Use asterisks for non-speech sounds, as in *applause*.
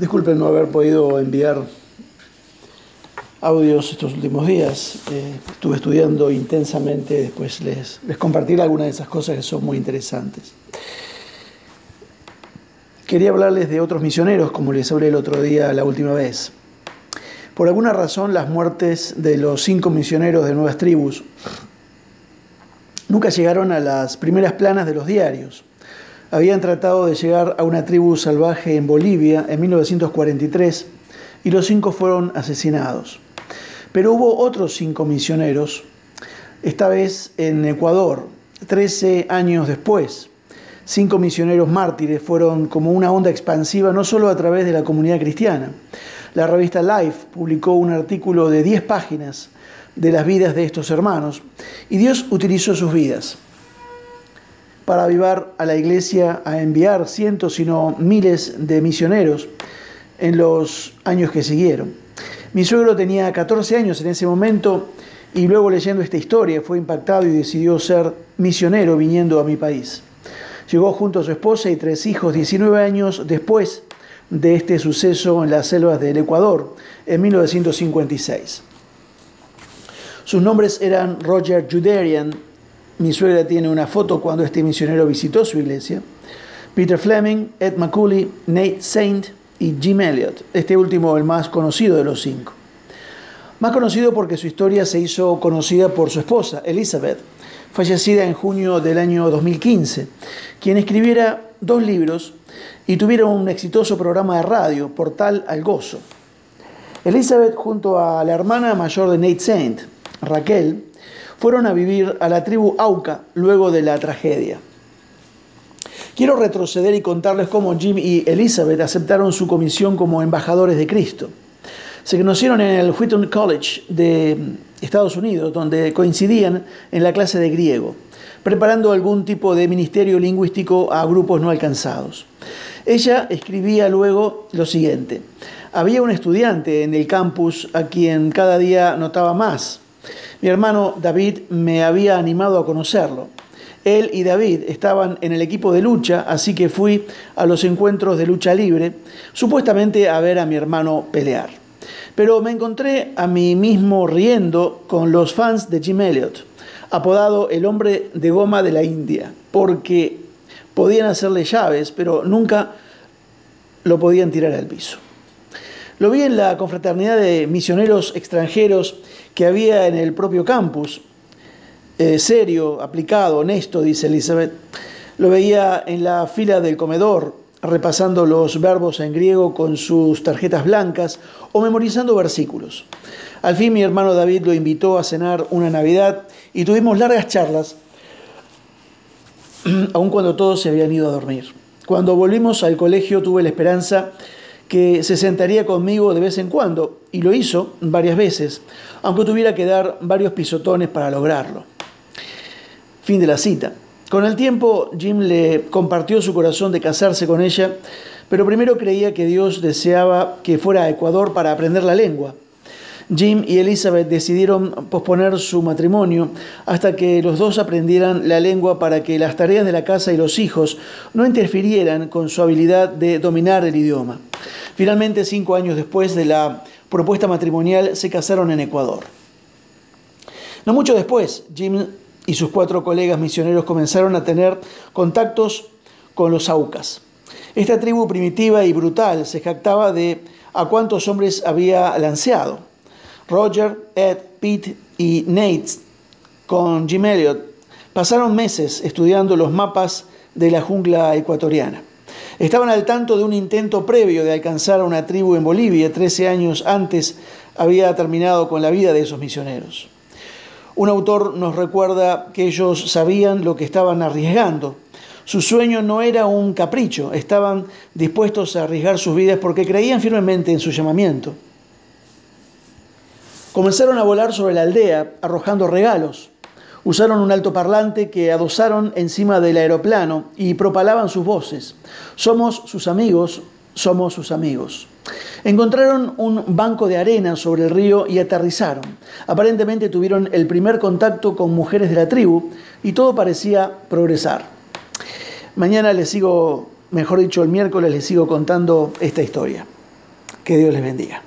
Disculpen no haber podido enviar audios estos últimos días. Eh, estuve estudiando intensamente, después les, les compartiré algunas de esas cosas que son muy interesantes. Quería hablarles de otros misioneros, como les hablé el otro día, la última vez. Por alguna razón, las muertes de los cinco misioneros de nuevas tribus nunca llegaron a las primeras planas de los diarios. Habían tratado de llegar a una tribu salvaje en Bolivia en 1943 y los cinco fueron asesinados. Pero hubo otros cinco misioneros, esta vez en Ecuador, 13 años después. Cinco misioneros mártires fueron como una onda expansiva no solo a través de la comunidad cristiana. La revista Life publicó un artículo de 10 páginas de las vidas de estos hermanos y Dios utilizó sus vidas para avivar a la iglesia a enviar cientos, sino miles de misioneros en los años que siguieron. Mi suegro tenía 14 años en ese momento y luego leyendo esta historia fue impactado y decidió ser misionero viniendo a mi país. Llegó junto a su esposa y tres hijos 19 años después de este suceso en las selvas del Ecuador en 1956. Sus nombres eran Roger Juderian, mi suegra tiene una foto cuando este misionero visitó su iglesia, Peter Fleming, Ed McCulley, Nate Saint y Jim Elliot, este último el más conocido de los cinco. Más conocido porque su historia se hizo conocida por su esposa, Elizabeth, fallecida en junio del año 2015, quien escribiera dos libros y tuviera un exitoso programa de radio, Portal al Gozo. Elizabeth, junto a la hermana mayor de Nate Saint, Raquel, fueron a vivir a la tribu Auca luego de la tragedia. Quiero retroceder y contarles cómo Jim y Elizabeth aceptaron su comisión como embajadores de Cristo. Se conocieron en el Wheaton College de Estados Unidos, donde coincidían en la clase de griego, preparando algún tipo de ministerio lingüístico a grupos no alcanzados. Ella escribía luego lo siguiente. Había un estudiante en el campus a quien cada día notaba más. Mi hermano David me había animado a conocerlo. Él y David estaban en el equipo de lucha, así que fui a los encuentros de lucha libre, supuestamente a ver a mi hermano pelear. Pero me encontré a mí mismo riendo con los fans de Jim Elliot, apodado el hombre de goma de la India, porque podían hacerle llaves, pero nunca lo podían tirar al piso. Lo vi en la confraternidad de misioneros extranjeros que había en el propio campus, eh, serio, aplicado, honesto, dice Elizabeth. Lo veía en la fila del comedor, repasando los verbos en griego con sus tarjetas blancas o memorizando versículos. Al fin mi hermano David lo invitó a cenar una Navidad y tuvimos largas charlas, *clears throat* aun cuando todos se habían ido a dormir. Cuando volvimos al colegio tuve la esperanza que se sentaría conmigo de vez en cuando, y lo hizo varias veces, aunque tuviera que dar varios pisotones para lograrlo. Fin de la cita. Con el tiempo, Jim le compartió su corazón de casarse con ella, pero primero creía que Dios deseaba que fuera a Ecuador para aprender la lengua. Jim y Elizabeth decidieron posponer su matrimonio hasta que los dos aprendieran la lengua para que las tareas de la casa y los hijos no interfirieran con su habilidad de dominar el idioma. Finalmente, cinco años después de la propuesta matrimonial, se casaron en Ecuador. No mucho después, Jim y sus cuatro colegas misioneros comenzaron a tener contactos con los Aucas. Esta tribu primitiva y brutal se jactaba de a cuántos hombres había lanceado. Roger, Ed, Pete y Nate con Jim Elliot pasaron meses estudiando los mapas de la jungla ecuatoriana. Estaban al tanto de un intento previo de alcanzar a una tribu en Bolivia. Trece años antes había terminado con la vida de esos misioneros. Un autor nos recuerda que ellos sabían lo que estaban arriesgando. Su sueño no era un capricho, estaban dispuestos a arriesgar sus vidas porque creían firmemente en su llamamiento. Comenzaron a volar sobre la aldea arrojando regalos. Usaron un altoparlante que adosaron encima del aeroplano y propalaban sus voces. Somos sus amigos, somos sus amigos. Encontraron un banco de arena sobre el río y aterrizaron. Aparentemente tuvieron el primer contacto con mujeres de la tribu y todo parecía progresar. Mañana les sigo, mejor dicho el miércoles les sigo contando esta historia. Que Dios les bendiga.